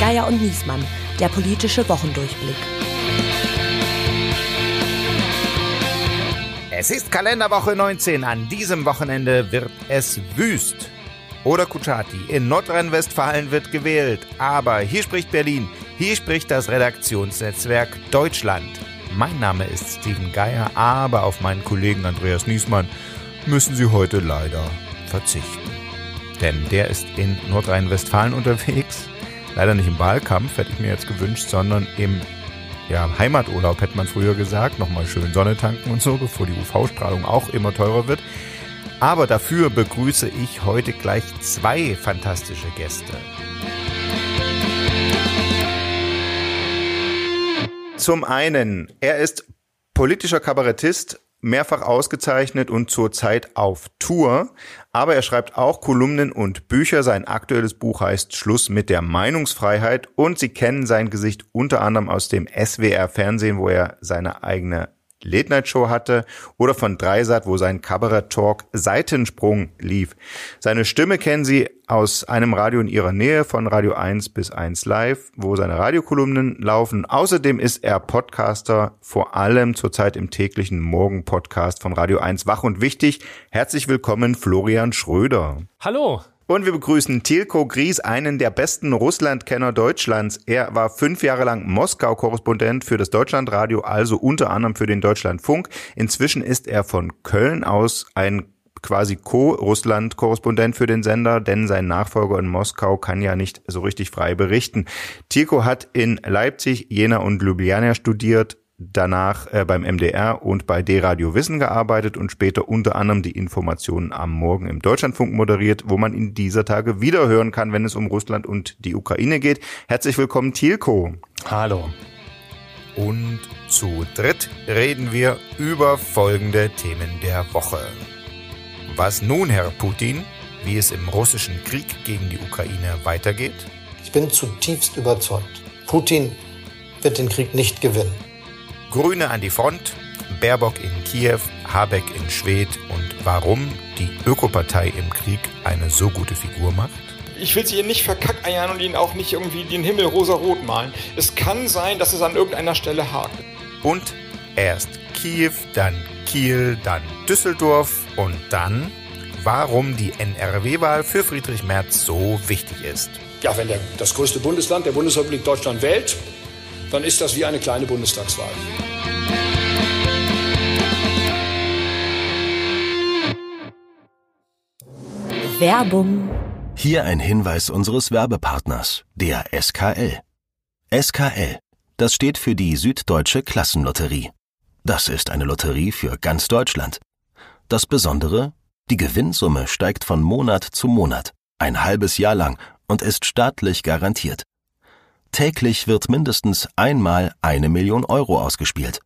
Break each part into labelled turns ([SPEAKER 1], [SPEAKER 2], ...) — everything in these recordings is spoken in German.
[SPEAKER 1] Geier und Niesmann, der politische Wochendurchblick.
[SPEAKER 2] Es ist Kalenderwoche 19. An diesem Wochenende wird es wüst. Oder Kuchati. In Nordrhein-Westfalen wird gewählt. Aber hier spricht Berlin. Hier spricht das Redaktionsnetzwerk Deutschland. Mein Name ist Steven Geier, aber auf meinen Kollegen Andreas Niesmann müssen Sie heute leider verzichten. Denn der ist in Nordrhein-Westfalen unterwegs. Leider nicht im Wahlkampf, hätte ich mir jetzt gewünscht, sondern im ja, Heimaturlaub hätte man früher gesagt, nochmal schön Sonne tanken und so, bevor die UV-Strahlung auch immer teurer wird. Aber dafür begrüße ich heute gleich zwei fantastische Gäste. Zum einen, er ist politischer Kabarettist, mehrfach ausgezeichnet und zurzeit auf Tour. Aber er schreibt auch Kolumnen und Bücher. Sein aktuelles Buch heißt Schluss mit der Meinungsfreiheit und Sie kennen sein Gesicht unter anderem aus dem SWR Fernsehen, wo er seine eigene Late Night Show hatte oder von Dreisat, wo sein Kabarett Talk Seitensprung lief. Seine Stimme kennen Sie aus einem Radio in Ihrer Nähe von Radio 1 bis 1 Live, wo seine Radiokolumnen laufen. Außerdem ist er Podcaster, vor allem zurzeit im täglichen Morgen Podcast von Radio 1 Wach und Wichtig. Herzlich willkommen Florian Schröder.
[SPEAKER 3] Hallo.
[SPEAKER 2] Und wir begrüßen Tilko Gries, einen der besten Russlandkenner Deutschlands. Er war fünf Jahre lang Moskau-Korrespondent für das Deutschlandradio, also unter anderem für den Deutschlandfunk. Inzwischen ist er von Köln aus ein quasi Co-Russland-Korrespondent für den Sender, denn sein Nachfolger in Moskau kann ja nicht so richtig frei berichten. Tilko hat in Leipzig, Jena und Ljubljana studiert, danach äh, beim MDR und bei D-Radio Wissen gearbeitet und später unter anderem die Informationen am Morgen im Deutschlandfunk moderiert, wo man in dieser Tage wieder hören kann, wenn es um Russland und die Ukraine geht. Herzlich willkommen, Thielko.
[SPEAKER 3] Hallo.
[SPEAKER 2] Und zu dritt reden wir über folgende Themen der Woche. Was nun, Herr Putin? Wie es im russischen Krieg gegen die Ukraine weitergeht?
[SPEAKER 4] Ich bin zutiefst überzeugt. Putin wird den Krieg nicht gewinnen.
[SPEAKER 2] Grüne an die Front, Baerbock in Kiew, Habeck in Schwedt und warum die Ökopartei im Krieg eine so gute Figur macht?
[SPEAKER 5] Ich will sie ihr nicht verkackeiern und ihnen auch nicht irgendwie den Himmel rosa-rot malen. Es kann sein, dass es an irgendeiner Stelle hakt.
[SPEAKER 2] Und erst Kiew, dann Kiel, dann Düsseldorf und dann, warum die NRW-Wahl für Friedrich Merz so wichtig ist.
[SPEAKER 6] Ja, wenn der, das größte Bundesland der Bundesrepublik Deutschland wählt, dann ist das wie eine kleine Bundestagswahl.
[SPEAKER 1] Werbung.
[SPEAKER 7] Hier ein Hinweis unseres Werbepartners, der SKL. SKL, das steht für die Süddeutsche Klassenlotterie. Das ist eine Lotterie für ganz Deutschland. Das Besondere, die Gewinnsumme steigt von Monat zu Monat, ein halbes Jahr lang und ist staatlich garantiert. Täglich wird mindestens einmal eine Million Euro ausgespielt.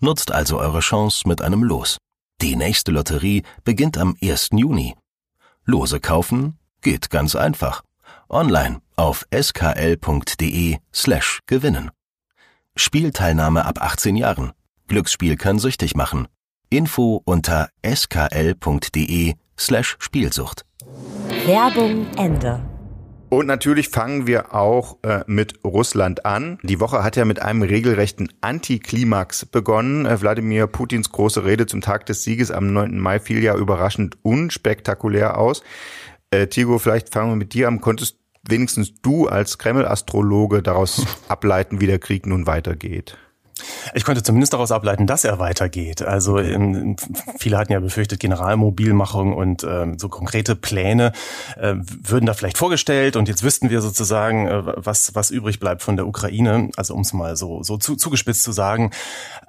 [SPEAKER 7] Nutzt also eure Chance mit einem Los. Die nächste Lotterie beginnt am 1. Juni. Lose kaufen geht ganz einfach. Online auf skl.de slash gewinnen. Spielteilnahme ab 18 Jahren. Glücksspiel kann süchtig machen. Info unter skl.de slash Spielsucht.
[SPEAKER 1] Werbung Ende.
[SPEAKER 2] Und natürlich fangen wir auch äh, mit Russland an. Die Woche hat ja mit einem regelrechten Antiklimax begonnen. Äh, Wladimir Putins große Rede zum Tag des Sieges am 9. Mai fiel ja überraschend unspektakulär aus. Äh, Tigo, vielleicht fangen wir mit dir an. Konntest wenigstens du als Kreml-Astrologe daraus ableiten, wie der Krieg nun weitergeht?
[SPEAKER 3] Ich konnte zumindest daraus ableiten, dass er weitergeht. Also ähm, viele hatten ja befürchtet, Generalmobilmachung und ähm, so konkrete Pläne äh, würden da vielleicht vorgestellt und jetzt wüssten wir sozusagen, äh, was was übrig bleibt von der Ukraine. Also um es mal so so zu, zugespitzt zu sagen.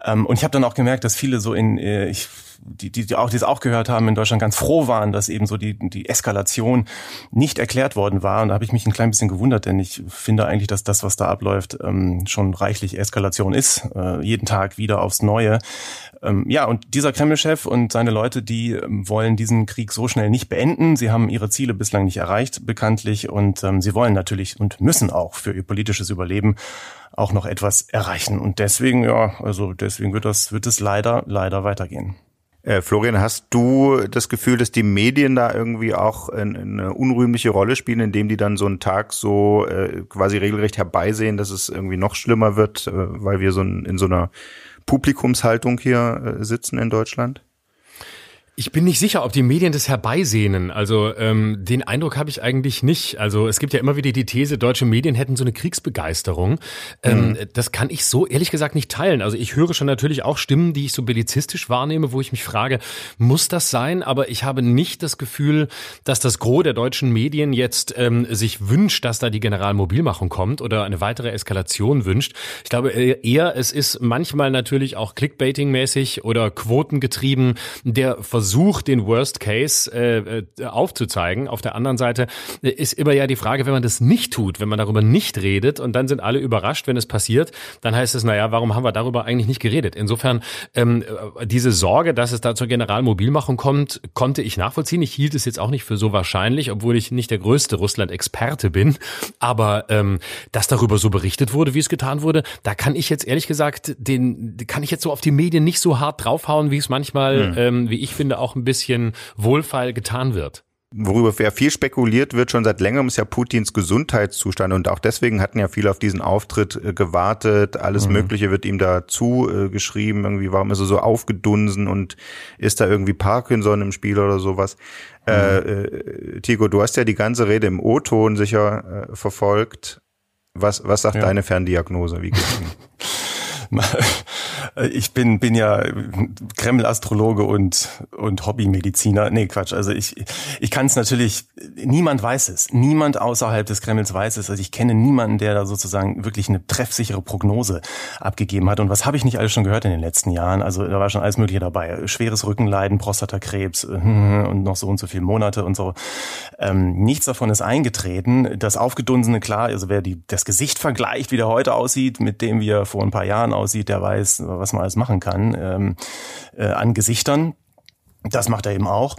[SPEAKER 3] Ähm, und ich habe dann auch gemerkt, dass viele so in äh, ich die, die, die auch die es auch gehört haben in Deutschland ganz froh waren, dass eben so die die Eskalation nicht erklärt worden war und da habe ich mich ein klein bisschen gewundert, denn ich finde eigentlich, dass das was da abläuft ähm, schon reichlich Eskalation ist, äh, jeden Tag wieder aufs Neue. Ähm, ja und dieser Kreml-Chef und seine Leute, die ähm, wollen diesen Krieg so schnell nicht beenden. Sie haben ihre Ziele bislang nicht erreicht bekanntlich und ähm, sie wollen natürlich und müssen auch für ihr politisches Überleben auch noch etwas erreichen und deswegen ja also deswegen wird das wird es leider leider weitergehen.
[SPEAKER 2] Äh, Florian, hast du das Gefühl, dass die Medien da irgendwie auch eine unrühmliche Rolle spielen, indem die dann so einen Tag so äh, quasi regelrecht herbeisehen, dass es irgendwie noch schlimmer wird, äh, weil wir so in, in so einer Publikumshaltung hier äh, sitzen in Deutschland?
[SPEAKER 8] Ich bin nicht sicher, ob die Medien das herbeisehnen. Also ähm, den Eindruck habe ich eigentlich nicht. Also es gibt ja immer wieder die These, deutsche Medien hätten so eine Kriegsbegeisterung. Ähm, mhm. Das kann ich so ehrlich gesagt nicht teilen. Also ich höre schon natürlich auch Stimmen, die ich so bellizistisch wahrnehme, wo ich mich frage, muss das sein? Aber ich habe nicht das Gefühl, dass das Gros der deutschen Medien jetzt ähm, sich wünscht, dass da die Generalmobilmachung kommt oder eine weitere Eskalation wünscht. Ich glaube äh, eher, es ist manchmal natürlich auch Clickbaiting-mäßig oder quotengetrieben der Versuch, Versuch, den Worst Case äh, äh, aufzuzeigen. Auf der anderen Seite äh, ist immer ja die Frage, wenn man das nicht tut, wenn man darüber nicht redet und dann sind alle überrascht, wenn es passiert, dann heißt es, naja, warum haben wir darüber eigentlich nicht geredet? Insofern, ähm, äh, diese Sorge, dass es da zur Generalmobilmachung kommt, konnte ich nachvollziehen. Ich hielt es jetzt auch nicht für so wahrscheinlich, obwohl ich nicht der größte Russland-Experte bin. Aber ähm, dass darüber so berichtet wurde, wie es getan wurde, da kann ich jetzt ehrlich gesagt, den kann ich jetzt so auf die Medien nicht so hart draufhauen, wie es manchmal, mhm. ähm, wie ich finde, finde, auch ein bisschen wohlfeil getan wird
[SPEAKER 2] worüber ja viel spekuliert wird schon seit längerem, ist ja Putins Gesundheitszustand. Und auch deswegen hatten ja viele auf diesen Auftritt äh, gewartet. Alles mhm. Mögliche wird ihm dazu äh, geschrieben. Irgendwie, warum ist er so aufgedunsen und ist da irgendwie Parkinson im Spiel oder sowas? Mhm. Äh, äh, Tigo, du hast ja die ganze Rede im O-Ton sicher äh, verfolgt. Was, was sagt ja. deine Ferndiagnose? Wie geht's Ihnen?
[SPEAKER 3] ich bin, bin ja Kreml-Astrologe und, und Hobbymediziner. Nee, Quatsch. Also ich, ich kann es natürlich, niemand weiß es. Niemand außerhalb des Kremls weiß es. Also ich kenne niemanden, der da sozusagen wirklich eine treffsichere Prognose abgegeben hat. Und was habe ich nicht alles schon gehört in den letzten Jahren? Also da war schon alles Mögliche dabei. Schweres Rückenleiden, Prostatakrebs und noch so und so viele Monate und so. Ähm, nichts davon ist eingetreten. Das Aufgedunsene, klar, also wer die, das Gesicht vergleicht, wie der heute aussieht, mit dem wir vor ein paar Jahren aussieht, der weiß, was man alles machen kann ähm, äh, an Gesichtern. Das macht er eben auch.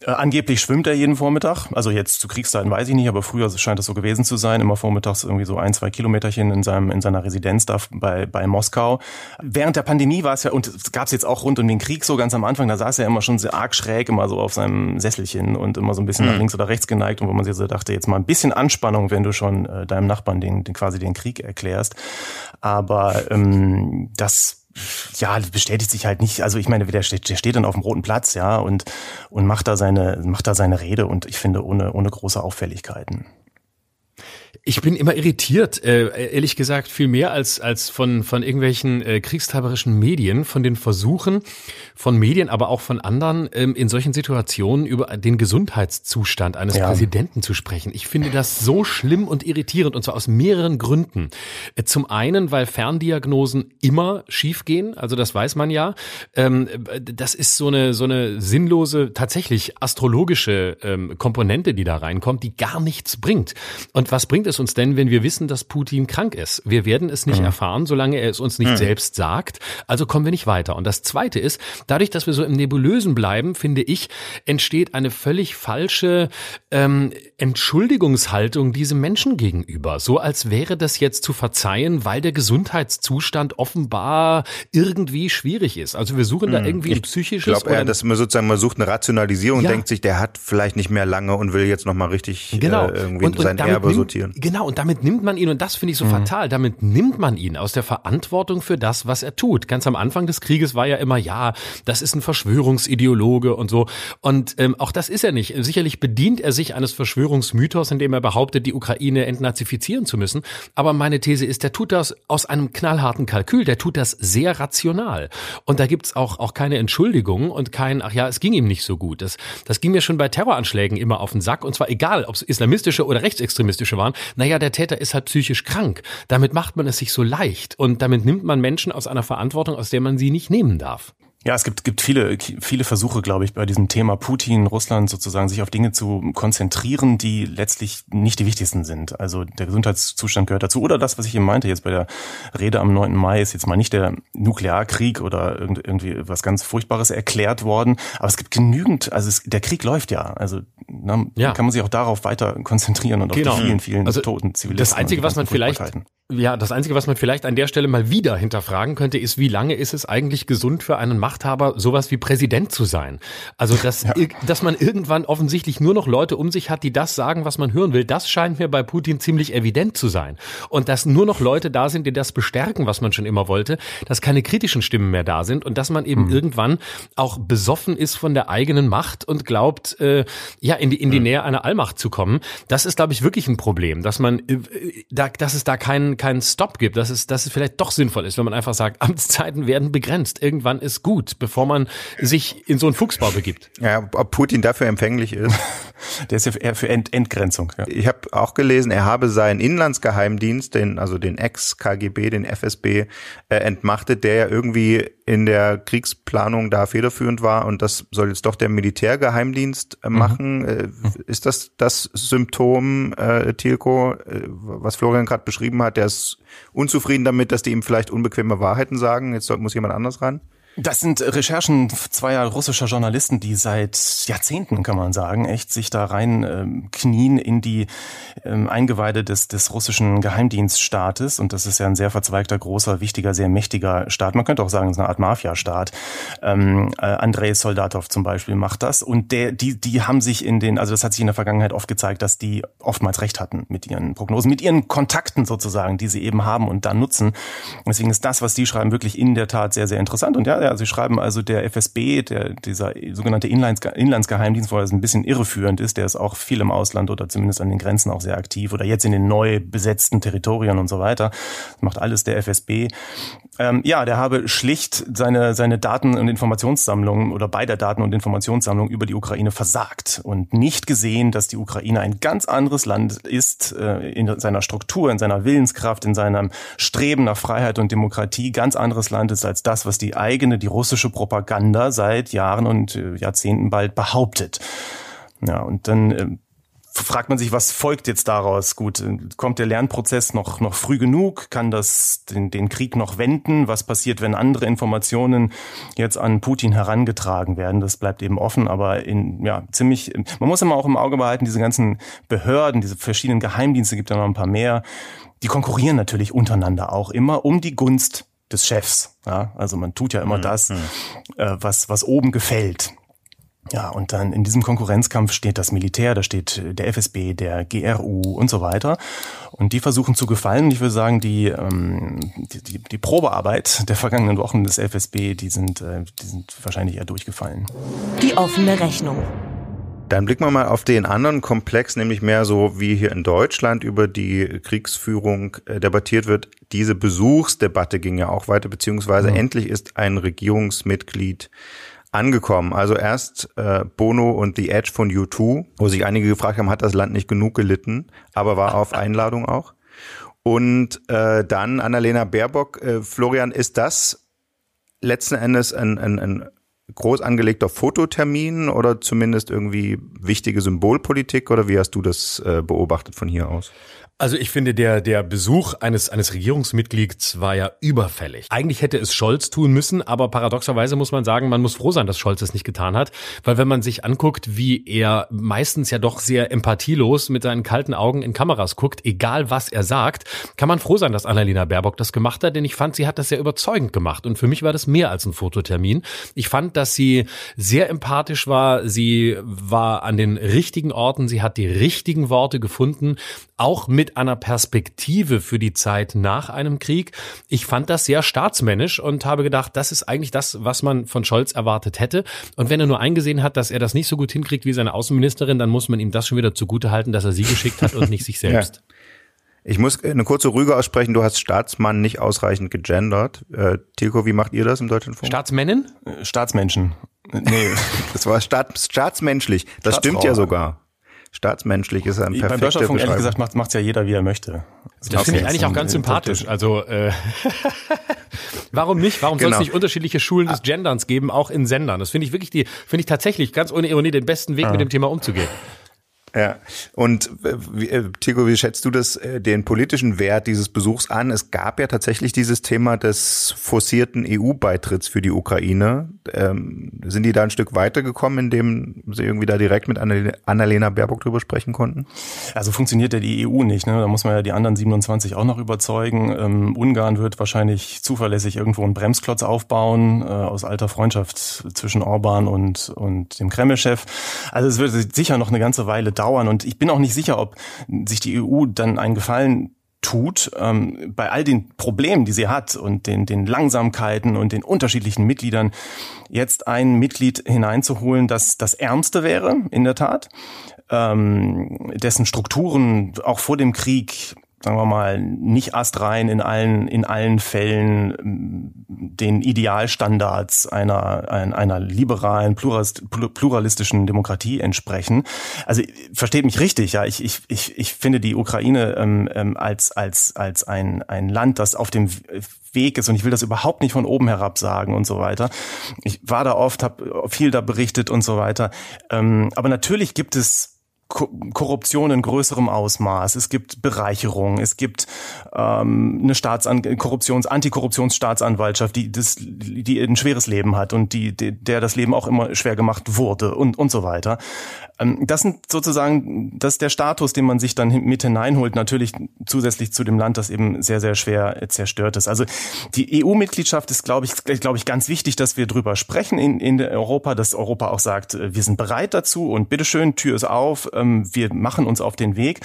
[SPEAKER 3] Äh, angeblich schwimmt er jeden Vormittag. Also jetzt zu Kriegszeiten weiß ich nicht, aber früher scheint es so gewesen zu sein. Immer vormittags irgendwie so ein, zwei Kilometerchen in seinem in seiner Residenz da bei bei Moskau. Während der Pandemie war es ja und es gab es jetzt auch rund um den Krieg so ganz am Anfang. Da saß er immer schon sehr arg schräg, immer so auf seinem Sesselchen und immer so ein bisschen mhm. nach links oder rechts geneigt und wo man sich so dachte, jetzt mal ein bisschen Anspannung, wenn du schon äh, deinem Nachbarn den, den quasi den Krieg erklärst. Aber ähm, das ja, bestätigt sich halt nicht. Also ich meine, der steht, der steht dann auf dem roten Platz, ja, und, und macht da seine, macht da seine Rede und ich finde ohne, ohne große Auffälligkeiten.
[SPEAKER 8] Ich bin immer irritiert, äh, ehrlich gesagt, viel mehr als, als von, von irgendwelchen äh, kriegstreiberischen Medien, von den Versuchen von Medien, aber auch von anderen, ähm, in solchen Situationen über den Gesundheitszustand eines ja. Präsidenten zu sprechen. Ich finde das so schlimm und irritierend, und zwar aus mehreren Gründen. Äh, zum einen, weil Ferndiagnosen immer schiefgehen, also das weiß man ja. Ähm, das ist so eine, so eine sinnlose, tatsächlich astrologische ähm, Komponente, die da reinkommt, die gar nichts bringt. Und was bringt es uns denn, wenn wir wissen, dass Putin krank ist? Wir werden es nicht mhm. erfahren, solange er es uns nicht mhm. selbst sagt. Also kommen wir nicht weiter. Und das Zweite ist, dadurch, dass wir so im Nebulösen bleiben, finde ich, entsteht eine völlig falsche ähm, Entschuldigungshaltung diesem Menschen gegenüber. So als wäre das jetzt zu verzeihen, weil der Gesundheitszustand offenbar irgendwie schwierig ist. Also wir suchen da hm. irgendwie ein psychisches.
[SPEAKER 2] Ich glaube, dass man sozusagen man sucht eine Rationalisierung ja. denkt sich, der hat vielleicht nicht mehr lange und will jetzt nochmal richtig genau. äh, irgendwie und, und sein Erbe
[SPEAKER 8] nimmt,
[SPEAKER 2] sortieren.
[SPEAKER 8] Genau, und damit nimmt man ihn, und das finde ich so mhm. fatal, damit nimmt man ihn aus der Verantwortung für das, was er tut. Ganz am Anfang des Krieges war ja immer, ja, das ist ein Verschwörungsideologe und so. Und ähm, auch das ist er nicht. Sicherlich bedient er sich eines Verschwörungsmythos, indem er behauptet, die Ukraine entnazifizieren zu müssen. Aber meine These ist, der tut das aus einem knallharten Kalkül, der tut das sehr rational. Und da gibt's auch, auch keine Entschuldigung und kein, ach ja, es ging ihm nicht so gut. Das, das ging mir schon bei Terroranschlägen immer auf den Sack. Und zwar egal, ob es islamistische oder rechtsextremistische waren. Naja, der Täter ist halt psychisch krank. Damit macht man es sich so leicht. Und damit nimmt man Menschen aus einer Verantwortung, aus der man sie nicht nehmen darf.
[SPEAKER 3] Ja, es gibt, gibt viele, viele Versuche, glaube ich, bei diesem Thema Putin, Russland sozusagen, sich auf Dinge zu konzentrieren, die letztlich nicht die wichtigsten sind. Also der Gesundheitszustand gehört dazu. Oder das, was ich eben meinte, jetzt bei der Rede am 9. Mai, ist jetzt mal nicht der Nuklearkrieg oder irgendwie was ganz Furchtbares erklärt worden. Aber es gibt genügend, also es, der Krieg läuft ja. Also na, ja. kann man sich auch darauf weiter konzentrieren und genau. auf die vielen, vielen also toten Zivilisten.
[SPEAKER 8] Das Einzige, was man vielleicht, Ja, das Einzige, was man vielleicht an der Stelle mal wieder hinterfragen könnte, ist, wie lange ist es eigentlich gesund für einen Machthaber, sowas wie Präsident zu sein? Also, dass, ja. dass man irgendwann offensichtlich nur noch Leute um sich hat, die das sagen, was man hören will, das scheint mir bei Putin ziemlich evident zu sein. Und dass nur noch Leute da sind, die das bestärken, was man schon immer wollte, dass keine kritischen Stimmen mehr da sind und dass man eben mhm. irgendwann auch besoffen ist von der eigenen Macht und glaubt, äh, ja, in die, in die mhm. Nähe einer Allmacht zu kommen. Das ist, glaube ich, wirklich ein Problem, dass man, äh, da, dass es da keinen keinen Stop gibt, dass es, dass es vielleicht doch sinnvoll ist, wenn man einfach sagt, Amtszeiten werden begrenzt. Irgendwann ist gut, bevor man sich in so einen Fuchsbau begibt.
[SPEAKER 2] Ja, ob Putin dafür empfänglich ist.
[SPEAKER 3] Der ist ja eher für Ent Entgrenzung.
[SPEAKER 2] Ja. Ich habe auch gelesen, er habe seinen Inlandsgeheimdienst, den, also den Ex-KGB, den FSB, äh, entmachtet, der ja irgendwie in der Kriegsplanung da federführend war und das soll jetzt doch der Militärgeheimdienst äh, mhm. machen. Mhm. Ist das das Symptom, äh, Tilko, äh, was Florian gerade beschrieben hat? Der ist unzufrieden damit, dass die ihm vielleicht unbequeme Wahrheiten sagen. Jetzt muss jemand anders ran.
[SPEAKER 3] Das sind Recherchen zweier russischer Journalisten, die seit Jahrzehnten, kann man sagen, echt sich da rein ähm, knien in die ähm, Eingeweide des, des russischen Geheimdienststaates. Und das ist ja ein sehr verzweigter, großer, wichtiger, sehr mächtiger Staat. Man könnte auch sagen, es ist eine Art Mafia-Staat. Ähm, äh, Andrei Soldatov zum Beispiel macht das. Und der, die, die haben sich in den, also das hat sich in der Vergangenheit oft gezeigt, dass die oftmals recht hatten mit ihren Prognosen, mit ihren Kontakten sozusagen, die sie eben haben und dann nutzen. Deswegen ist das, was die schreiben, wirklich in der Tat sehr, sehr interessant. Und ja, ja, Sie schreiben also, der FSB, der, dieser sogenannte Inlands, Inlandsgeheimdienst, wo er ein bisschen irreführend ist, der ist auch viel im Ausland oder zumindest an den Grenzen auch sehr aktiv oder jetzt in den neu besetzten Territorien und so weiter. Das macht alles der FSB. Ähm, ja, der habe schlicht seine, seine Daten- und Informationssammlung oder bei der Daten- und Informationssammlung über die Ukraine versagt und nicht gesehen, dass die Ukraine ein ganz anderes Land ist äh, in seiner Struktur, in seiner Willenskraft, in seinem Streben nach Freiheit und Demokratie, ganz anderes Land ist als das, was die eigene, die russische Propaganda seit Jahren und äh, Jahrzehnten bald behauptet. Ja, und dann äh, fragt man sich, was folgt jetzt daraus? Gut, kommt der Lernprozess noch, noch früh genug? Kann das den, den Krieg noch wenden? Was passiert, wenn andere Informationen jetzt an Putin herangetragen werden? Das bleibt eben offen, aber in, ja, ziemlich, man muss immer auch im Auge behalten, diese ganzen Behörden, diese verschiedenen Geheimdienste, gibt ja noch ein paar mehr, die konkurrieren natürlich untereinander auch immer um die Gunst des Chefs. Ja, also man tut ja immer mhm. das, mhm. äh, was, was oben gefällt. Ja, und dann in diesem Konkurrenzkampf steht das Militär, da steht der FSB, der GRU und so weiter. Und die versuchen zu gefallen. Ich würde sagen, die, ähm, die, die, die Probearbeit der vergangenen Wochen des FSB, die sind, äh, die sind wahrscheinlich eher durchgefallen.
[SPEAKER 1] Die offene Rechnung.
[SPEAKER 2] Dann blicken wir mal auf den anderen Komplex, nämlich mehr so wie hier in Deutschland über die Kriegsführung äh, debattiert wird. Diese Besuchsdebatte ging ja auch weiter, beziehungsweise mhm. endlich ist ein Regierungsmitglied angekommen. Also erst äh, Bono und The Edge von U2, wo sich einige gefragt haben, hat das Land nicht genug gelitten, aber war auf Einladung auch. Und äh, dann Annalena Baerbock. Äh, Florian, ist das letzten Endes ein, ein, ein groß angelegter Fototermin oder zumindest irgendwie wichtige Symbolpolitik oder wie hast du das äh, beobachtet von hier aus?
[SPEAKER 8] Also ich finde, der, der Besuch eines, eines Regierungsmitglieds war ja überfällig. Eigentlich hätte es Scholz tun müssen, aber paradoxerweise muss man sagen, man muss froh sein, dass Scholz es nicht getan hat. Weil wenn man sich anguckt, wie er meistens ja doch sehr empathielos mit seinen kalten Augen in Kameras guckt, egal was er sagt, kann man froh sein, dass Annalena Baerbock das gemacht hat, denn ich fand, sie hat das sehr überzeugend gemacht. Und für mich war das mehr als ein Fototermin. Ich fand, dass sie sehr empathisch war. Sie war an den richtigen Orten. Sie hat die richtigen Worte gefunden. Auch mit mit einer Perspektive für die Zeit nach einem Krieg. Ich fand das sehr staatsmännisch und habe gedacht, das ist eigentlich das, was man von Scholz erwartet hätte. Und wenn er nur eingesehen hat, dass er das nicht so gut hinkriegt wie seine Außenministerin, dann muss man ihm das schon wieder zugute halten, dass er sie geschickt hat und nicht sich selbst.
[SPEAKER 2] Ja. Ich muss eine kurze Rüge aussprechen. Du hast Staatsmann nicht ausreichend gegendert. Äh, Tilko, wie macht ihr das im Deutschlandfunk?
[SPEAKER 8] Staatsmännin?
[SPEAKER 3] Äh, Staatsmenschen.
[SPEAKER 2] Nee, das war Staat, staatsmenschlich. Das stimmt ja sogar staatsmenschlich ist ein perfekter Beim Deutschlandfunk
[SPEAKER 3] ehrlich gesagt macht macht's ja jeder, wie er möchte.
[SPEAKER 8] Das okay. finde ich eigentlich auch ganz sympathisch. Also äh, warum nicht? Warum genau. soll es nicht unterschiedliche Schulen des Genderns geben, auch in Sendern? Das finde ich wirklich die, finde ich tatsächlich ganz ohne Ironie den besten Weg, ah. mit dem Thema umzugehen.
[SPEAKER 2] Ja, und wie, äh, Tigo, wie schätzt du das, äh, den politischen Wert dieses Besuchs an? Es gab ja tatsächlich dieses Thema des forcierten EU-Beitritts für die Ukraine. Ähm, sind die da ein Stück weitergekommen, indem sie irgendwie da direkt mit Annalena Baerbock drüber sprechen konnten?
[SPEAKER 3] Also funktioniert ja die EU nicht. Ne? Da muss man ja die anderen 27 auch noch überzeugen. Ähm, Ungarn wird wahrscheinlich zuverlässig irgendwo einen Bremsklotz aufbauen äh, aus alter Freundschaft zwischen Orban und, und dem Kreml-Chef. Also es wird sicher noch eine ganze Weile dauern dauern. Und ich bin auch nicht sicher, ob sich die EU dann einen Gefallen tut, ähm, bei all den Problemen, die sie hat und den, den Langsamkeiten und den unterschiedlichen Mitgliedern, jetzt ein Mitglied hineinzuholen, das das Ärmste wäre, in der Tat, ähm, dessen Strukturen auch vor dem Krieg sagen wir mal, nicht astrein in allen, in allen Fällen ähm, den Idealstandards einer, einer liberalen, pluralistischen Demokratie entsprechen. Also versteht mich richtig, ja. Ich, ich, ich, ich finde die Ukraine ähm, ähm, als, als, als ein, ein Land, das auf dem Weg ist und ich will das überhaupt nicht von oben herab sagen und so weiter. Ich war da oft, habe viel da berichtet und so weiter. Ähm, aber natürlich gibt es Korruption in größerem Ausmaß, es gibt Bereicherung, es gibt ähm, eine Staatsan Korruptions Antikorruptionsstaatsanwaltschaft, die das, die ein schweres Leben hat und die, die der das Leben auch immer schwer gemacht wurde und und so weiter. Ähm, das sind sozusagen, das ist der Status, den man sich dann mit hineinholt, natürlich zusätzlich zu dem Land, das eben sehr, sehr schwer zerstört ist. Also die EU-Mitgliedschaft ist, glaube ich, glaube ich, ganz wichtig, dass wir drüber sprechen in, in Europa, dass Europa auch sagt, äh, wir sind bereit dazu und bitteschön, Tür ist auf, ähm, wir machen uns auf den Weg.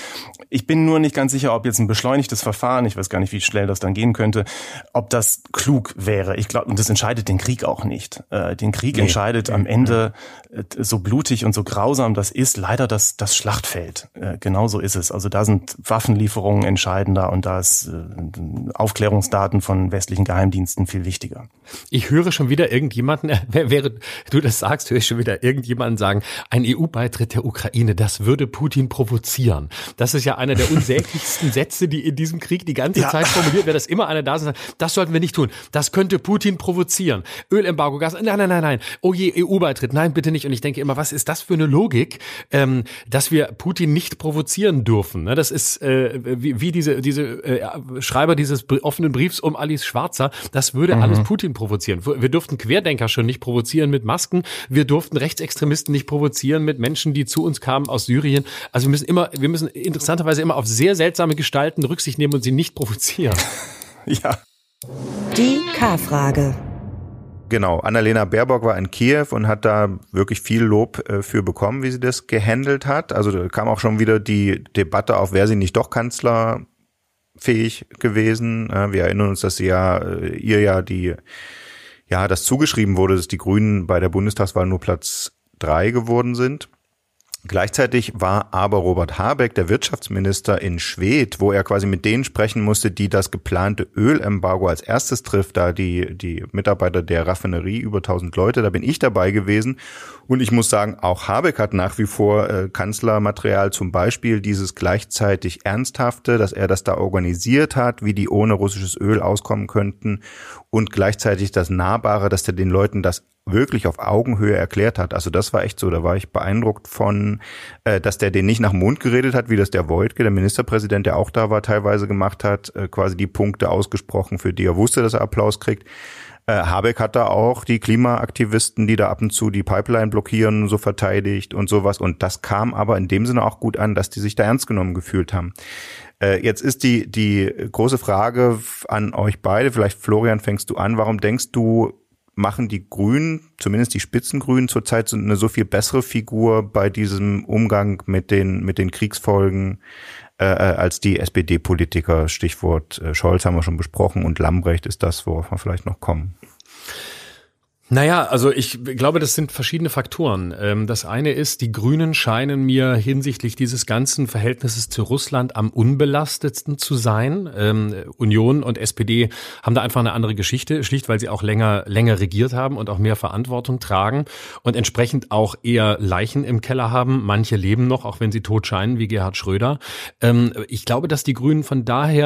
[SPEAKER 3] Ich bin nur nicht ganz sicher, ob jetzt ein beschleunigtes Verfahren, ich weiß gar nicht, wie schnell das dann gehen könnte, ob das klug wäre. Ich glaube, und das entscheidet den Krieg auch nicht. Äh, den Krieg nee. entscheidet am Ende äh, so blutig und so grausam, das ist leider das, das Schlachtfeld. Äh, genauso ist es. Also da sind Waffenlieferungen entscheidender und da ist äh, Aufklärungsdaten von westlichen Geheimdiensten viel wichtiger.
[SPEAKER 8] Ich höre schon wieder irgendjemanden, während du das sagst, höre ich schon wieder irgendjemanden sagen, ein EU-Beitritt der Ukraine, das würde Putin provozieren. Das ist ja einer der unsäglichsten Sätze, die in diesem Krieg die ganze ja. Zeit formuliert werden, dass immer einer da ist und sagt, das sollten wir nicht tun. Das könnte Putin provozieren. Ölembargo, Gas, nein, nein, nein, nein. Oh je, EU-Beitritt, nein, bitte nicht. Und ich denke immer, was ist das für eine Logik? ähm, dass wir Putin nicht provozieren dürfen. Ne? Das ist äh, wie, wie diese, diese äh, Schreiber dieses offenen Briefs um Alice Schwarzer. Das würde mhm. alles Putin provozieren. Wir durften Querdenker schon nicht provozieren mit Masken. Wir durften Rechtsextremisten nicht provozieren mit Menschen, die zu uns kamen aus Syrien. Also wir müssen immer, wir müssen interessanterweise immer auf sehr seltsame Gestalten Rücksicht nehmen und sie nicht provozieren.
[SPEAKER 3] ja.
[SPEAKER 1] Die K-Frage.
[SPEAKER 2] Genau, Annalena Baerbock war in Kiew und hat da wirklich viel Lob äh, für bekommen, wie sie das gehandelt hat. Also da kam auch schon wieder die Debatte auf, wäre sie nicht doch kanzlerfähig gewesen. Äh, wir erinnern uns, dass sie ja äh, ihr ja die ja das zugeschrieben wurde, dass die Grünen bei der Bundestagswahl nur Platz drei geworden sind. Gleichzeitig war aber Robert Habeck, der Wirtschaftsminister in Schwedt, wo er quasi mit denen sprechen musste, die das geplante Ölembargo als erstes trifft, da die, die Mitarbeiter der Raffinerie über 1000 Leute, da bin ich dabei gewesen. Und ich muss sagen, auch Habeck hat nach wie vor äh, Kanzlermaterial, zum Beispiel dieses gleichzeitig Ernsthafte, dass er das da organisiert hat, wie die ohne russisches Öl auskommen könnten und gleichzeitig das Nahbare, dass er den Leuten das wirklich auf Augenhöhe erklärt hat. Also das war echt so, da war ich beeindruckt von, äh, dass der den nicht nach Mund geredet hat, wie das der Wojtke, der Ministerpräsident, der auch da war, teilweise gemacht hat, äh, quasi die Punkte ausgesprochen, für die er wusste, dass er Applaus kriegt. Äh, Habeck hat da auch die Klimaaktivisten, die da ab und zu die Pipeline blockieren, so verteidigt und sowas. Und das kam aber in dem Sinne auch gut an, dass die sich da ernst genommen gefühlt haben. Äh, jetzt ist die, die große Frage an euch beide, vielleicht Florian fängst du an, warum denkst du, machen die Grünen, zumindest die Spitzengrünen zurzeit so eine so viel bessere Figur bei diesem Umgang mit den, mit den Kriegsfolgen äh, äh als die SPD-Politiker. Stichwort äh, Scholz haben wir schon besprochen und Lambrecht ist das, worauf wir vielleicht noch kommen.
[SPEAKER 8] Naja, also ich glaube, das sind verschiedene Faktoren. Ähm, das eine ist, die Grünen scheinen mir hinsichtlich dieses ganzen Verhältnisses zu Russland am unbelastetsten zu sein. Ähm, Union und SPD haben da einfach eine andere Geschichte, schlicht weil sie auch länger, länger regiert haben und auch mehr Verantwortung tragen und entsprechend auch eher Leichen im Keller haben. Manche leben noch, auch wenn sie tot scheinen, wie Gerhard Schröder. Ähm, ich glaube, dass die Grünen von daher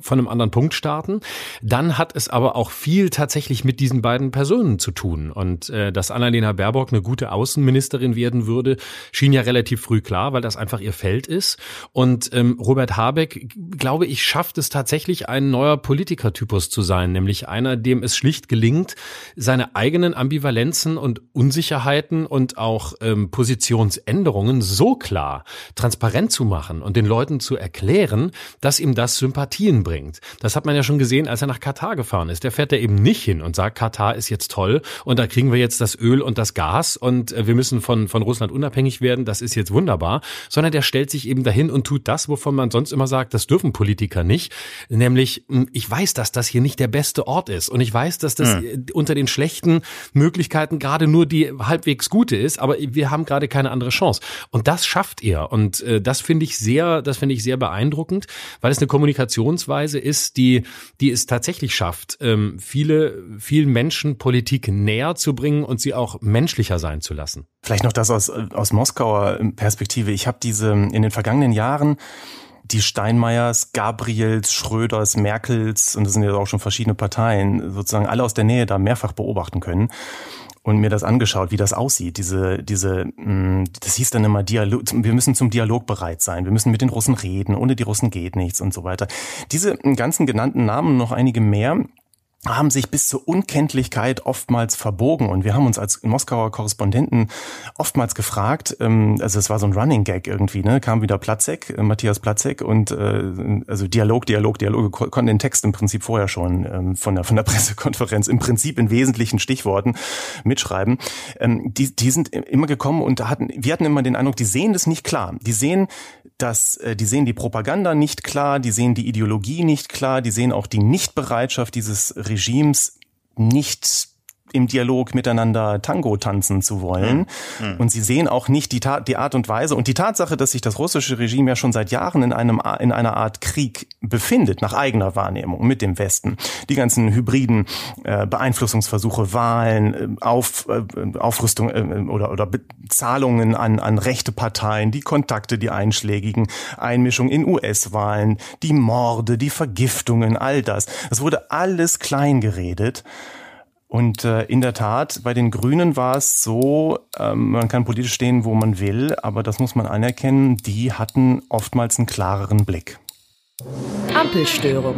[SPEAKER 8] von einem anderen Punkt starten. Dann hat es aber auch viel tatsächlich mit diesen beiden Personen zu tun. Und äh, dass Annalena Baerbock eine gute Außenministerin werden würde, schien ja relativ früh klar, weil das einfach ihr Feld ist. Und ähm, Robert Habeck, glaube ich, schafft es tatsächlich, ein neuer Politikertypus zu sein, nämlich einer, dem es schlicht gelingt, seine eigenen Ambivalenzen und Unsicherheiten und auch ähm, Positionsänderungen so klar, transparent zu machen und den Leuten zu erklären, dass ihm das Sympathien bringt. Das hat man ja schon gesehen, als er nach Katar gefahren ist. Der fährt da eben nicht hin und sagt, Katar ist jetzt toll und da kriegen wir jetzt das Öl und das Gas und äh, wir müssen von, von Russland unabhängig werden, das ist jetzt wunderbar, sondern der stellt sich eben dahin und tut das, wovon man sonst immer sagt, das dürfen Politiker nicht, nämlich hm, ich weiß, dass das hier nicht der beste Ort ist. Und ich weiß, dass das hm. unter den schlechten Möglichkeiten gerade nur die halbwegs gute ist, aber wir haben gerade keine andere Chance. Und das schafft er und äh, das finde ich sehr, das finde ich sehr beeindruckend, weil es eine Kommunikationsweise ist, die die es tatsächlich schafft, ähm, viele vielen Menschen Politik näher zu bringen und sie auch menschlicher sein zu lassen.
[SPEAKER 3] Vielleicht noch das aus, aus Moskauer Perspektive. Ich habe diese in den vergangenen Jahren die Steinmeiers, Gabriels, Schröders, Merkels, und das sind ja auch schon verschiedene Parteien, sozusagen alle aus der Nähe da mehrfach beobachten können und mir das angeschaut, wie das aussieht. Diese, diese, mm, das hieß dann immer Dialog, wir müssen zum Dialog bereit sein, wir müssen mit den Russen reden, ohne die Russen geht nichts und so weiter. Diese ganzen genannten Namen, noch einige mehr, haben sich bis zur Unkenntlichkeit oftmals verbogen. Und wir haben uns als Moskauer Korrespondenten oftmals gefragt, ähm, also es war so ein Running Gag irgendwie, ne? kam wieder Platzek, äh, Matthias Platzek und äh, also Dialog, Dialog, Dialog, wir konnten den Text im Prinzip vorher schon ähm, von, der, von der Pressekonferenz im Prinzip in wesentlichen Stichworten mitschreiben. Ähm, die, die sind immer gekommen und hatten, wir hatten immer den Eindruck, die sehen das nicht klar. Die sehen dass äh, die sehen die Propaganda nicht klar, die sehen die Ideologie nicht klar, die sehen auch die Nichtbereitschaft dieses Regimes nicht im Dialog miteinander Tango tanzen zu wollen. Mhm. Und sie sehen auch nicht die, die Art und Weise und die Tatsache, dass sich das russische Regime ja schon seit Jahren in einem in einer Art Krieg befindet, nach eigener Wahrnehmung mit dem Westen. Die ganzen hybriden äh, Beeinflussungsversuche, Wahlen, äh, auf, äh, Aufrüstung äh, oder, oder Bezahlungen an, an rechte Parteien, die Kontakte, die einschlägigen, Einmischung in US-Wahlen, die Morde, die Vergiftungen, all das. Das wurde alles klein geredet. Und äh, in der Tat, bei den Grünen war es so, ähm, man kann politisch stehen, wo man will, aber das muss man anerkennen, die hatten oftmals einen klareren Blick.
[SPEAKER 1] Ampelstörung.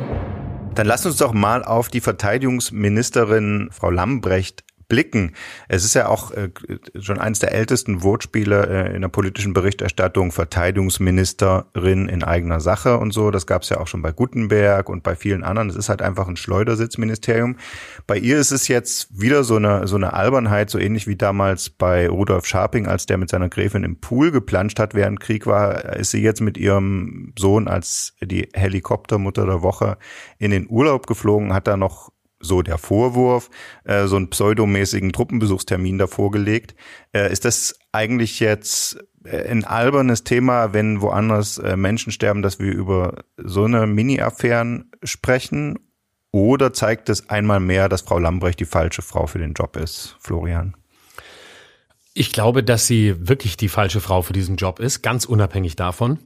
[SPEAKER 2] Dann lasst uns doch mal auf die Verteidigungsministerin Frau Lambrecht blicken. Es ist ja auch äh, schon eines der ältesten Wortspiele äh, in der politischen Berichterstattung, Verteidigungsministerin in eigener Sache und so. Das gab es ja auch schon bei Gutenberg und bei vielen anderen. Es ist halt einfach ein Schleudersitzministerium. Bei ihr ist es jetzt wieder so eine, so eine Albernheit, so ähnlich wie damals bei Rudolf Scharping, als der mit seiner Gräfin im Pool geplanscht hat, während Krieg war, ist sie jetzt mit ihrem Sohn als die Helikoptermutter der Woche in den Urlaub geflogen, hat da noch so der Vorwurf, äh, so einen pseudomäßigen Truppenbesuchstermin davor gelegt. Äh, ist das eigentlich jetzt äh, ein albernes Thema, wenn woanders äh, Menschen sterben, dass wir über so eine Mini-Affären sprechen? Oder zeigt es einmal mehr, dass Frau Lambrecht die falsche Frau für den Job ist, Florian?
[SPEAKER 8] Ich glaube, dass sie wirklich die falsche Frau für diesen Job ist, ganz unabhängig davon.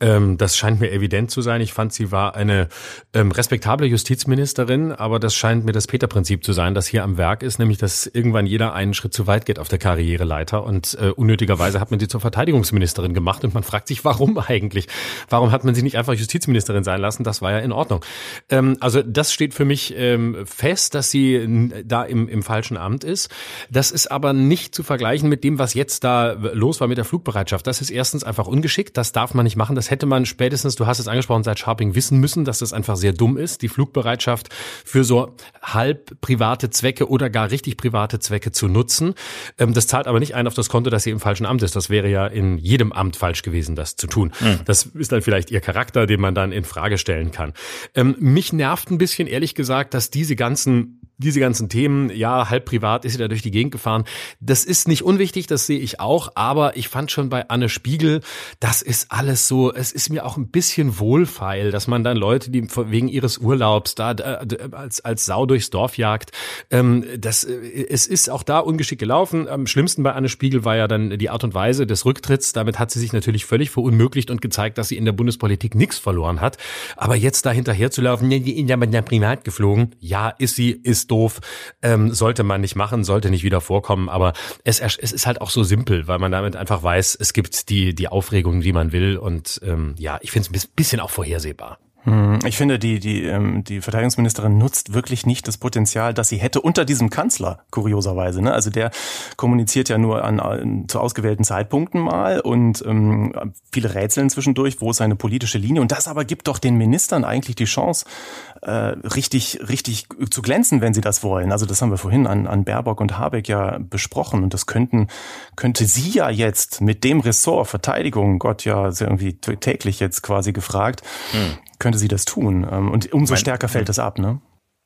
[SPEAKER 8] Ähm, das scheint mir evident zu sein. Ich fand, sie war eine ähm, respektable Justizministerin, aber das scheint mir das Peter-Prinzip zu sein, das hier am Werk ist, nämlich dass irgendwann jeder einen Schritt zu weit geht auf der Karriereleiter und äh, unnötigerweise hat man sie zur Verteidigungsministerin gemacht und man fragt sich, warum eigentlich? Warum hat man sie nicht einfach Justizministerin sein lassen? Das war ja in Ordnung. Ähm, also das steht für mich ähm, fest, dass sie da im, im falschen Amt ist. Das ist aber nicht zu vergleichen mit dem, was jetzt da los war mit der Flugbereitschaft. Das ist erstens einfach ungeschickt, das darf man nicht machen das hätte man spätestens, du hast es angesprochen, seit Sharping wissen müssen, dass das einfach sehr dumm ist, die Flugbereitschaft für so halb private Zwecke oder gar richtig private Zwecke zu nutzen. Ähm, das zahlt aber nicht ein auf das Konto, dass sie im falschen Amt ist. Das wäre ja in jedem Amt falsch gewesen, das zu tun. Mhm. Das ist dann vielleicht ihr Charakter, den man dann in Frage stellen kann. Ähm, mich nervt ein bisschen, ehrlich gesagt, dass diese ganzen diese ganzen Themen, ja, halb privat ist sie da durch die Gegend gefahren. Das ist nicht unwichtig, das sehe ich auch, aber ich fand schon bei Anne Spiegel, das ist alles so, es ist mir auch ein bisschen wohlfeil, dass man dann Leute, die wegen ihres Urlaubs da als, als Sau durchs Dorf jagt, ähm, das, äh, es ist auch da ungeschickt gelaufen. Am schlimmsten bei Anne Spiegel war ja dann die Art und Weise des Rücktritts. Damit hat sie sich natürlich völlig verunmöglicht und gezeigt, dass sie in der Bundespolitik nichts verloren hat. Aber jetzt da hinterher zu laufen, in der privat geflogen, ja, ist sie, ist doof, ähm, sollte man nicht machen, sollte nicht wieder vorkommen. Aber es, es ist halt auch so simpel, weil man damit einfach weiß, es gibt die, die Aufregung, die man will. Und ähm, ja, ich finde es ein bisschen auch vorhersehbar.
[SPEAKER 3] Hm, ich finde, die, die, ähm, die Verteidigungsministerin nutzt wirklich nicht das Potenzial, das sie hätte unter diesem Kanzler, kurioserweise. Ne? Also der kommuniziert ja nur an, an zu ausgewählten Zeitpunkten mal und ähm, viele rätseln zwischendurch, wo ist seine politische Linie. Und das aber gibt doch den Ministern eigentlich die Chance, äh, richtig, richtig zu glänzen, wenn sie das wollen. Also das haben wir vorhin an, an Baerbock und Habeck ja besprochen. Und das könnten, könnte sie ja jetzt mit dem Ressort Verteidigung, Gott ja, ist ja irgendwie täglich jetzt quasi gefragt, hm könnte sie das tun. Ähm, und umso mein, stärker fällt es ab, ne?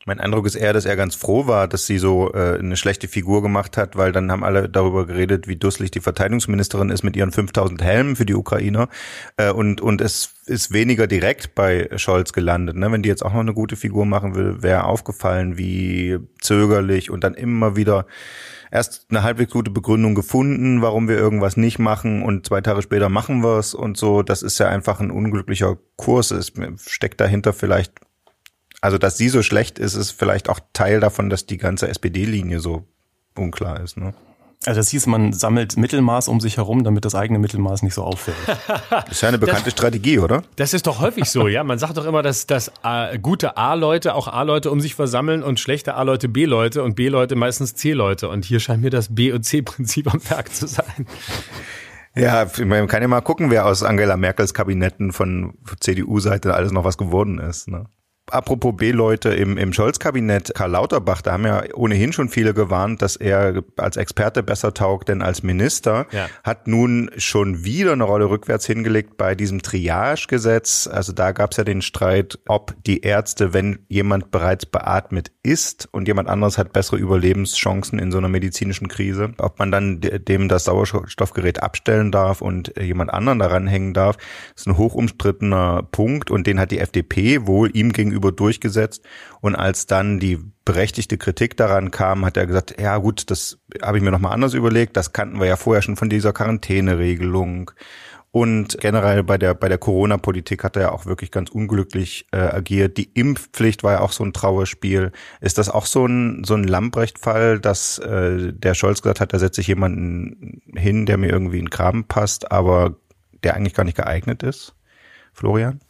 [SPEAKER 2] Mein Eindruck ist eher, dass er ganz froh war, dass sie so äh, eine schlechte Figur gemacht hat, weil dann haben alle darüber geredet, wie dusselig die Verteidigungsministerin ist mit ihren 5000 Helmen für die Ukrainer. Äh, und, und es ist weniger direkt bei Scholz gelandet. Ne? Wenn die jetzt auch noch eine gute Figur machen will, wäre aufgefallen, wie zögerlich und dann immer wieder erst eine halbwegs gute Begründung gefunden, warum wir irgendwas nicht machen und zwei Tage später machen wir es und so. Das ist ja einfach ein unglücklicher Kurs. Es steckt dahinter vielleicht, also dass sie so schlecht ist, ist vielleicht auch Teil davon, dass die ganze SPD-Linie so unklar ist. Ne?
[SPEAKER 3] Also das hieß, man sammelt Mittelmaß um sich herum, damit das eigene Mittelmaß nicht so auffällt.
[SPEAKER 2] Das ist ja eine bekannte das, Strategie, oder?
[SPEAKER 8] Das ist doch häufig so, ja. Man sagt doch immer, dass, dass äh, gute A-Leute auch A-Leute um sich versammeln und schlechte A-Leute B-Leute und B-Leute meistens C-Leute. Und hier scheint mir das B- und C-Prinzip am Werk zu sein.
[SPEAKER 2] Ja, man kann ja mal gucken, wer aus Angela Merkels Kabinetten von CDU-Seite alles noch was geworden ist. Ne? Apropos B-Leute im, im Scholz-Kabinett, Karl Lauterbach, da haben ja ohnehin schon viele gewarnt, dass er als Experte besser taugt denn als Minister, ja. hat nun schon wieder eine Rolle rückwärts hingelegt bei diesem Triage-Gesetz. Also da gab es ja den Streit, ob die Ärzte, wenn jemand bereits beatmet ist und jemand anderes hat bessere Überlebenschancen in so einer medizinischen Krise, ob man dann dem das Sauerstoffgerät abstellen darf und jemand anderen daran hängen darf. Das ist ein hochumstrittener Punkt und den hat die FDP wohl ihm gegenüber gegenüber durchgesetzt. Und als dann die berechtigte Kritik daran kam, hat er gesagt, ja gut, das habe ich mir nochmal anders überlegt. Das kannten wir ja vorher schon von dieser Quarantäneregelung. Und generell bei der bei der Corona-Politik hat er auch wirklich ganz unglücklich äh, agiert. Die Impfpflicht war ja auch so ein Trauerspiel. Ist das auch so ein so ein Lamprecht-Fall, dass äh, der Scholz gesagt hat, da setze ich jemanden hin, der mir irgendwie in Graben passt, aber der eigentlich gar nicht geeignet ist? Florian?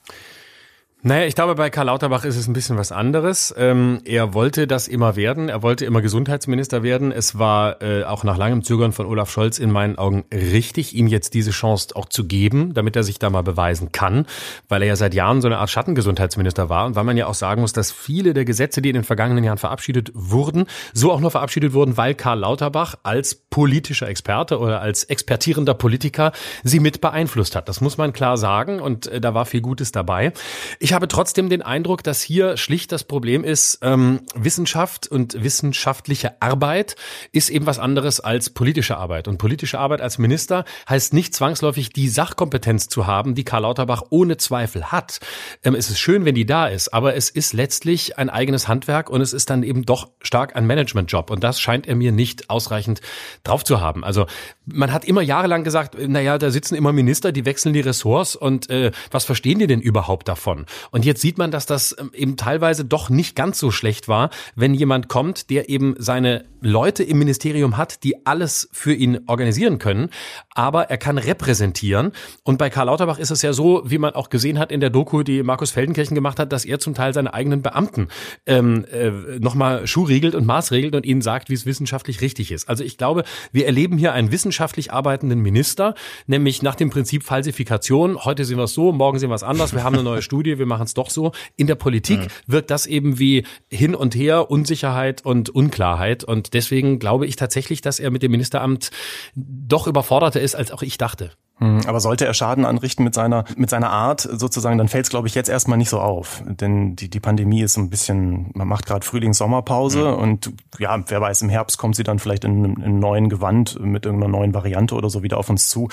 [SPEAKER 8] Naja, ich glaube, bei Karl Lauterbach ist es ein bisschen was anderes. Ähm, er wollte das immer werden. Er wollte immer Gesundheitsminister werden. Es war äh, auch nach langem Zögern von Olaf Scholz in meinen Augen richtig, ihm jetzt diese Chance auch zu geben, damit er sich da mal beweisen kann, weil er ja seit Jahren so eine Art Schattengesundheitsminister war und weil man ja auch sagen muss, dass viele der Gesetze, die in den vergangenen Jahren verabschiedet wurden, so auch nur verabschiedet wurden, weil Karl Lauterbach als politischer Experte oder als expertierender Politiker sie mit beeinflusst hat. Das muss man klar sagen und äh, da war viel Gutes dabei. Ich ich habe trotzdem den Eindruck, dass hier schlicht das Problem ist, ähm, Wissenschaft und wissenschaftliche Arbeit ist eben was anderes als politische Arbeit. Und politische Arbeit als Minister heißt nicht zwangsläufig die Sachkompetenz zu haben, die Karl Lauterbach ohne Zweifel hat. Ähm, es ist schön, wenn die da ist, aber es ist letztlich ein eigenes Handwerk und es ist dann eben doch stark ein Managementjob. Und das scheint er mir nicht ausreichend drauf zu haben. Also man hat immer jahrelang gesagt, naja, da sitzen immer Minister, die wechseln die Ressorts und äh, was verstehen die denn überhaupt davon? Und jetzt sieht man, dass das ähm, eben teilweise doch nicht ganz so schlecht war, wenn jemand kommt, der eben seine Leute im Ministerium hat, die alles für ihn organisieren können, aber er kann repräsentieren. Und bei Karl Lauterbach ist es ja so, wie man auch gesehen hat in der Doku, die Markus Feldenkirchen gemacht hat, dass er zum Teil seine eigenen Beamten ähm, äh, nochmal schuhregelt und maßregelt und ihnen sagt, wie es wissenschaftlich richtig ist. Also ich glaube, wir erleben hier einen wissenschaftlich arbeitenden Minister, nämlich nach dem Prinzip Falsifikation. Heute sehen wir es so, morgen sehen wir es anders. Wir haben eine neue Studie, wir machen es doch so. In der Politik mhm. wirkt das eben wie hin und her, Unsicherheit und Unklarheit. Und deswegen glaube ich tatsächlich, dass er mit dem Ministeramt doch überforderter ist, als auch ich dachte.
[SPEAKER 3] Hm, aber sollte er Schaden anrichten mit seiner, mit seiner Art sozusagen, dann fällt es, glaube ich, jetzt erstmal nicht so auf. Denn die, die Pandemie ist so ein bisschen, man macht gerade Frühlings-Sommerpause mhm. und ja, wer weiß, im Herbst kommt sie dann vielleicht in, in einem neuen Gewand mit irgendeiner neuen Variante oder so wieder auf uns zu.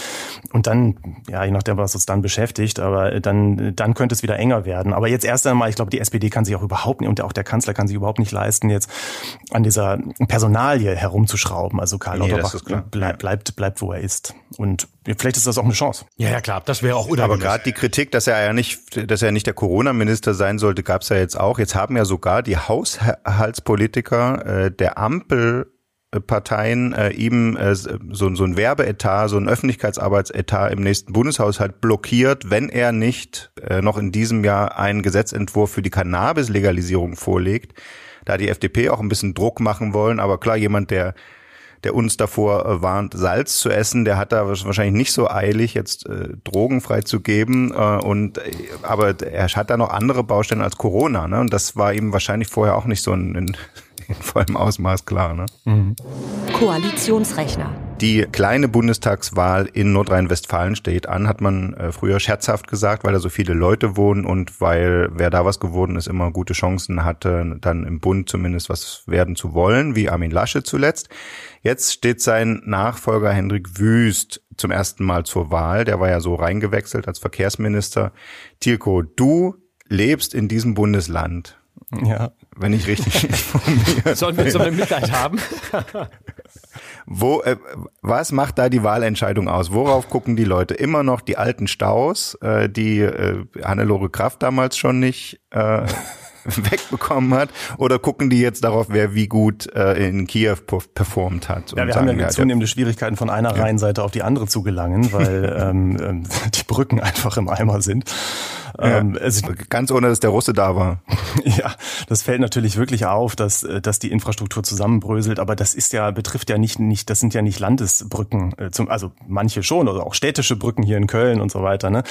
[SPEAKER 3] Und dann, ja, je nachdem, was uns dann beschäftigt, aber dann, dann könnte es wieder enger werden. Aber jetzt erst einmal, ich glaube, die SPD kann sich auch überhaupt nicht, und auch der Kanzler kann sich überhaupt nicht leisten, jetzt an dieser Personalie herumzuschrauben. Also Karl nee, Lauterbach bleibt, bleibt, bleibt, wo er ist. Und vielleicht ist das auch eine Chance.
[SPEAKER 8] Ja, ja, klar, das wäre auch unangenehm.
[SPEAKER 2] Aber gerade die Kritik, dass er ja nicht, dass er nicht der Corona-Minister sein sollte, gab es ja jetzt auch. Jetzt haben ja sogar die Haushaltspolitiker äh, der Ampel Parteien äh, ihm äh, so, so ein Werbeetat, so ein Öffentlichkeitsarbeitsetat im nächsten Bundeshaushalt blockiert, wenn er nicht äh, noch in diesem Jahr einen Gesetzentwurf für die Cannabis-Legalisierung vorlegt. Da die FDP auch ein bisschen Druck machen wollen, aber klar, jemand, der der uns davor äh, warnt, Salz zu essen, der hat da wahrscheinlich nicht so eilig, jetzt äh, Drogen freizugeben. Äh, und äh, aber er hat da noch andere Baustellen als Corona, ne? Und das war ihm wahrscheinlich vorher auch nicht so in, in, in vollem Ausmaß klar, ne?
[SPEAKER 1] Mhm. Koalitionsrechner.
[SPEAKER 2] Die kleine Bundestagswahl in Nordrhein-Westfalen steht an, hat man äh, früher scherzhaft gesagt, weil da so viele Leute wohnen und weil wer da was geworden ist, immer gute Chancen hatte, dann im Bund zumindest was werden zu wollen, wie Armin Lasche zuletzt. Jetzt steht sein Nachfolger Hendrik Wüst zum ersten Mal zur Wahl. Der war ja so reingewechselt als Verkehrsminister. Tilko, du lebst in diesem Bundesland.
[SPEAKER 3] Ja.
[SPEAKER 2] Wenn ich richtig informiert
[SPEAKER 8] Sollen wir, sollen wir Mitleid haben?
[SPEAKER 2] Wo, äh, was macht da die Wahlentscheidung aus? Worauf gucken die Leute? Immer noch die alten Staus, äh, die äh, Hannelore Kraft damals schon nicht äh, wegbekommen hat? Oder gucken die jetzt darauf, wer wie gut äh, in Kiew performt hat?
[SPEAKER 3] Ja, wir sagen, haben ja zunehmende Schwierigkeiten von einer ja. Rheinseite auf die andere zu gelangen, weil ähm, ähm die Brücken einfach im Eimer sind.
[SPEAKER 2] Ja, ähm, also, ganz ohne, dass der Russe da war.
[SPEAKER 3] ja, das fällt natürlich wirklich auf, dass, äh, dass die Infrastruktur zusammenbröselt, aber das ist ja, betrifft ja nicht, nicht das sind ja nicht Landesbrücken, äh, zum, also manche schon, oder auch städtische Brücken hier in Köln und so weiter, ne?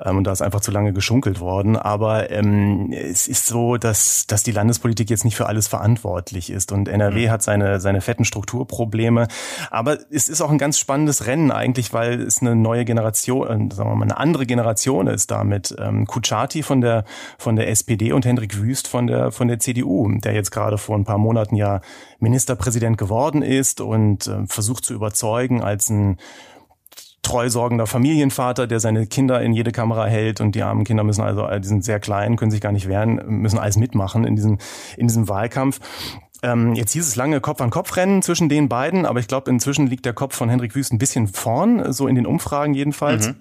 [SPEAKER 3] Ähm, und da ist einfach zu lange geschunkelt worden. Aber ähm, es ist so, dass, dass die Landespolitik jetzt nicht für alles verantwortlich ist. Und NRW mhm. hat seine, seine fetten Strukturprobleme. Aber es ist auch ein ganz spannendes Rennen eigentlich, weil es eine neue Generation, äh, sagen wir mal, eine andere Generation ist damit. Ähm, Kuchati von der, von der SPD und Hendrik Wüst von der, von der CDU, der jetzt gerade vor ein paar Monaten ja Ministerpräsident geworden ist und äh, versucht zu überzeugen als ein treusorgender Familienvater, der seine Kinder in jede Kamera hält und die armen Kinder müssen also, äh, die sind sehr klein, können sich gar nicht wehren, müssen alles mitmachen in diesem, in diesem Wahlkampf. Ähm, jetzt hieß es lange Kopf-an-Kopf-Rennen zwischen den beiden, aber ich glaube, inzwischen liegt der Kopf von Hendrik Wüst ein bisschen vorn, so in den Umfragen jedenfalls. Mhm.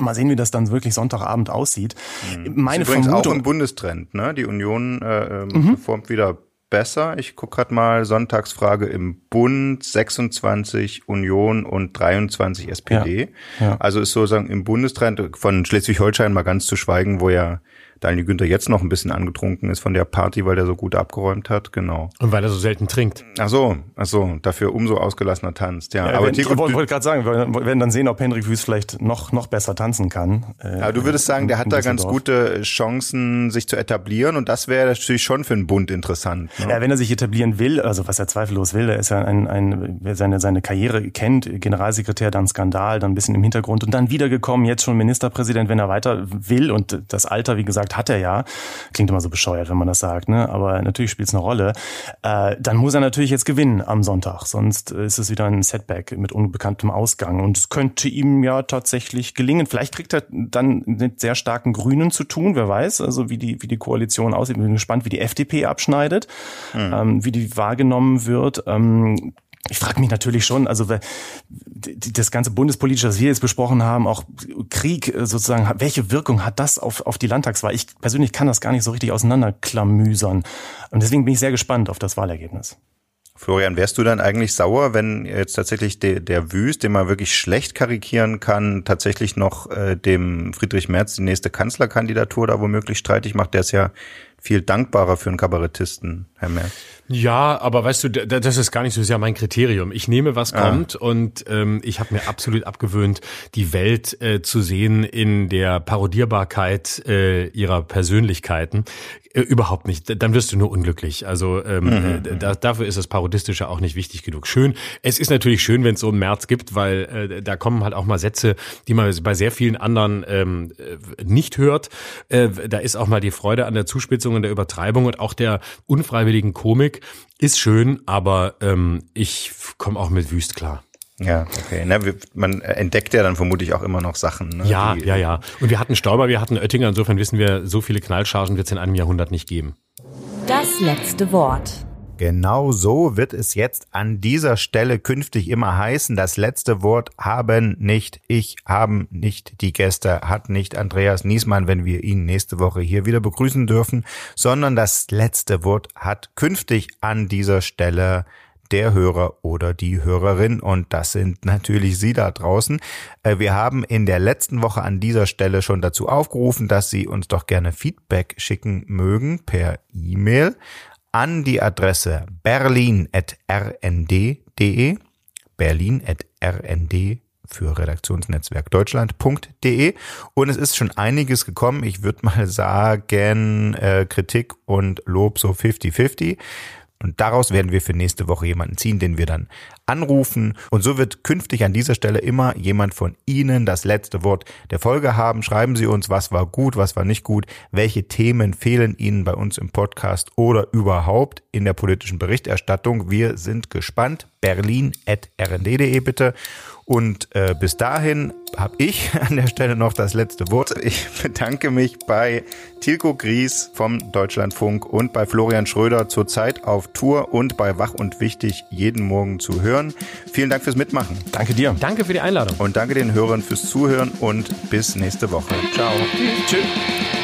[SPEAKER 3] Mal sehen, wie das dann wirklich Sonntagabend aussieht.
[SPEAKER 2] Mhm. Meine das ist Vermutung, auch ein Bundestrend, ne? Die Union äh, ähm, mhm. performt wieder besser. Ich gucke gerade mal Sonntagsfrage im Bund 26 Union und 23 SPD. Ja, ja. Also ist sozusagen im Bundestrend von Schleswig-Holstein mal ganz zu schweigen, wo ja Daniel Günther jetzt noch ein bisschen angetrunken ist von der Party, weil der so gut abgeräumt hat, genau.
[SPEAKER 8] Und weil er so selten trinkt.
[SPEAKER 2] Ach so, ach so, dafür umso ausgelassener tanzt, ja.
[SPEAKER 3] ja aber wenn, Tico, ich wollte gerade sagen, wir werden dann sehen, ob Henrik Wüst vielleicht noch, noch besser tanzen kann.
[SPEAKER 2] Äh, aber du würdest sagen, der hat da ganz gute Chancen, sich zu etablieren und das wäre natürlich schon für einen Bund interessant.
[SPEAKER 3] Ne? Ja, wenn er sich etablieren will, also was er zweifellos will, er ist ja ein, ein wer seine, seine Karriere kennt, Generalsekretär, dann Skandal, dann ein bisschen im Hintergrund und dann wiedergekommen, jetzt schon Ministerpräsident, wenn er weiter will und das Alter, wie gesagt, gesagt, hat er ja. Klingt immer so bescheuert, wenn man das sagt, ne? aber natürlich spielt es eine Rolle. Äh, dann muss er natürlich jetzt gewinnen am Sonntag, sonst ist es wieder ein Setback mit unbekanntem Ausgang. Und es könnte ihm ja tatsächlich gelingen. Vielleicht kriegt er dann mit sehr starken Grünen zu tun, wer weiß, also wie die, wie die Koalition aussieht. Ich bin gespannt, wie die FDP abschneidet, mhm. ähm, wie die wahrgenommen wird. Ähm, ich frage mich natürlich schon, also das ganze Bundespolitische, was wir jetzt besprochen haben, auch Krieg äh, sozusagen, welche Wirkung hat das auf, auf die Landtagswahl? Ich persönlich kann das gar nicht so richtig auseinanderklamüsern. Und deswegen bin ich sehr gespannt auf das Wahlergebnis.
[SPEAKER 2] Florian, wärst du dann eigentlich sauer, wenn jetzt tatsächlich der, der Wüst, den man wirklich schlecht karikieren kann, tatsächlich noch äh, dem Friedrich Merz die nächste Kanzlerkandidatur da womöglich streitig macht? Der ist ja viel dankbarer für einen Kabarettisten, Herr Merz.
[SPEAKER 8] Ja, aber weißt du, das ist gar nicht so sehr mein Kriterium. Ich nehme, was ah. kommt und ähm, ich habe mir absolut abgewöhnt, die Welt äh, zu sehen in der Parodierbarkeit äh, ihrer Persönlichkeiten. Äh, überhaupt nicht. Dann wirst du nur unglücklich. Also ähm, mhm. äh, da, dafür ist das Parodistische auch nicht wichtig genug. Schön. Es ist natürlich schön, wenn es so einen März gibt, weil äh, da kommen halt auch mal Sätze, die man bei sehr vielen anderen ähm, äh, nicht hört. Äh, da ist auch mal die Freude an der Zuspitzung und der Übertreibung und auch der unfreiwilligen Komik ist schön, aber ähm, ich komme auch mit Wüst klar.
[SPEAKER 2] Ja, okay. Na, man entdeckt ja dann vermutlich auch immer noch Sachen. Ne?
[SPEAKER 8] Ja, Die, ja, ja. Und wir hatten Stauber, wir hatten Oettinger. Insofern wissen wir, so viele Knallchargen wird es in einem Jahrhundert nicht geben.
[SPEAKER 1] Das letzte Wort.
[SPEAKER 2] Genau so wird es jetzt an dieser Stelle künftig immer heißen. Das letzte Wort haben nicht ich, haben nicht die Gäste, hat nicht Andreas Niesmann, wenn wir ihn nächste Woche hier wieder begrüßen dürfen, sondern das letzte Wort hat künftig an dieser Stelle der Hörer oder die Hörerin und das sind natürlich Sie da draußen. Äh, wir haben in der letzten Woche an dieser Stelle schon dazu aufgerufen, dass Sie uns doch gerne Feedback schicken mögen per E-Mail an die Adresse berlin.rnd.de berlin.rnd für Redaktionsnetzwerk Deutschland.de und es ist schon einiges gekommen. Ich würde mal sagen, äh, Kritik und Lob so 50-50. Und daraus werden wir für nächste Woche jemanden ziehen, den wir dann anrufen. Und so wird künftig an dieser Stelle immer jemand von Ihnen das letzte Wort der Folge haben. Schreiben Sie uns, was war gut, was war nicht gut, welche Themen fehlen Ihnen bei uns im Podcast oder überhaupt in der politischen Berichterstattung. Wir sind gespannt. Berlin.rnd.de bitte. Und äh, bis dahin habe ich an der Stelle noch das letzte Wort. Ich bedanke mich bei Tilko Gries vom Deutschlandfunk und bei Florian Schröder zurzeit auf Tour und bei Wach und Wichtig jeden Morgen zu hören. Vielen Dank fürs Mitmachen.
[SPEAKER 3] Danke dir.
[SPEAKER 8] Danke für die Einladung.
[SPEAKER 2] Und danke den Hörern fürs Zuhören und bis nächste Woche. Ciao.
[SPEAKER 3] Tschüss.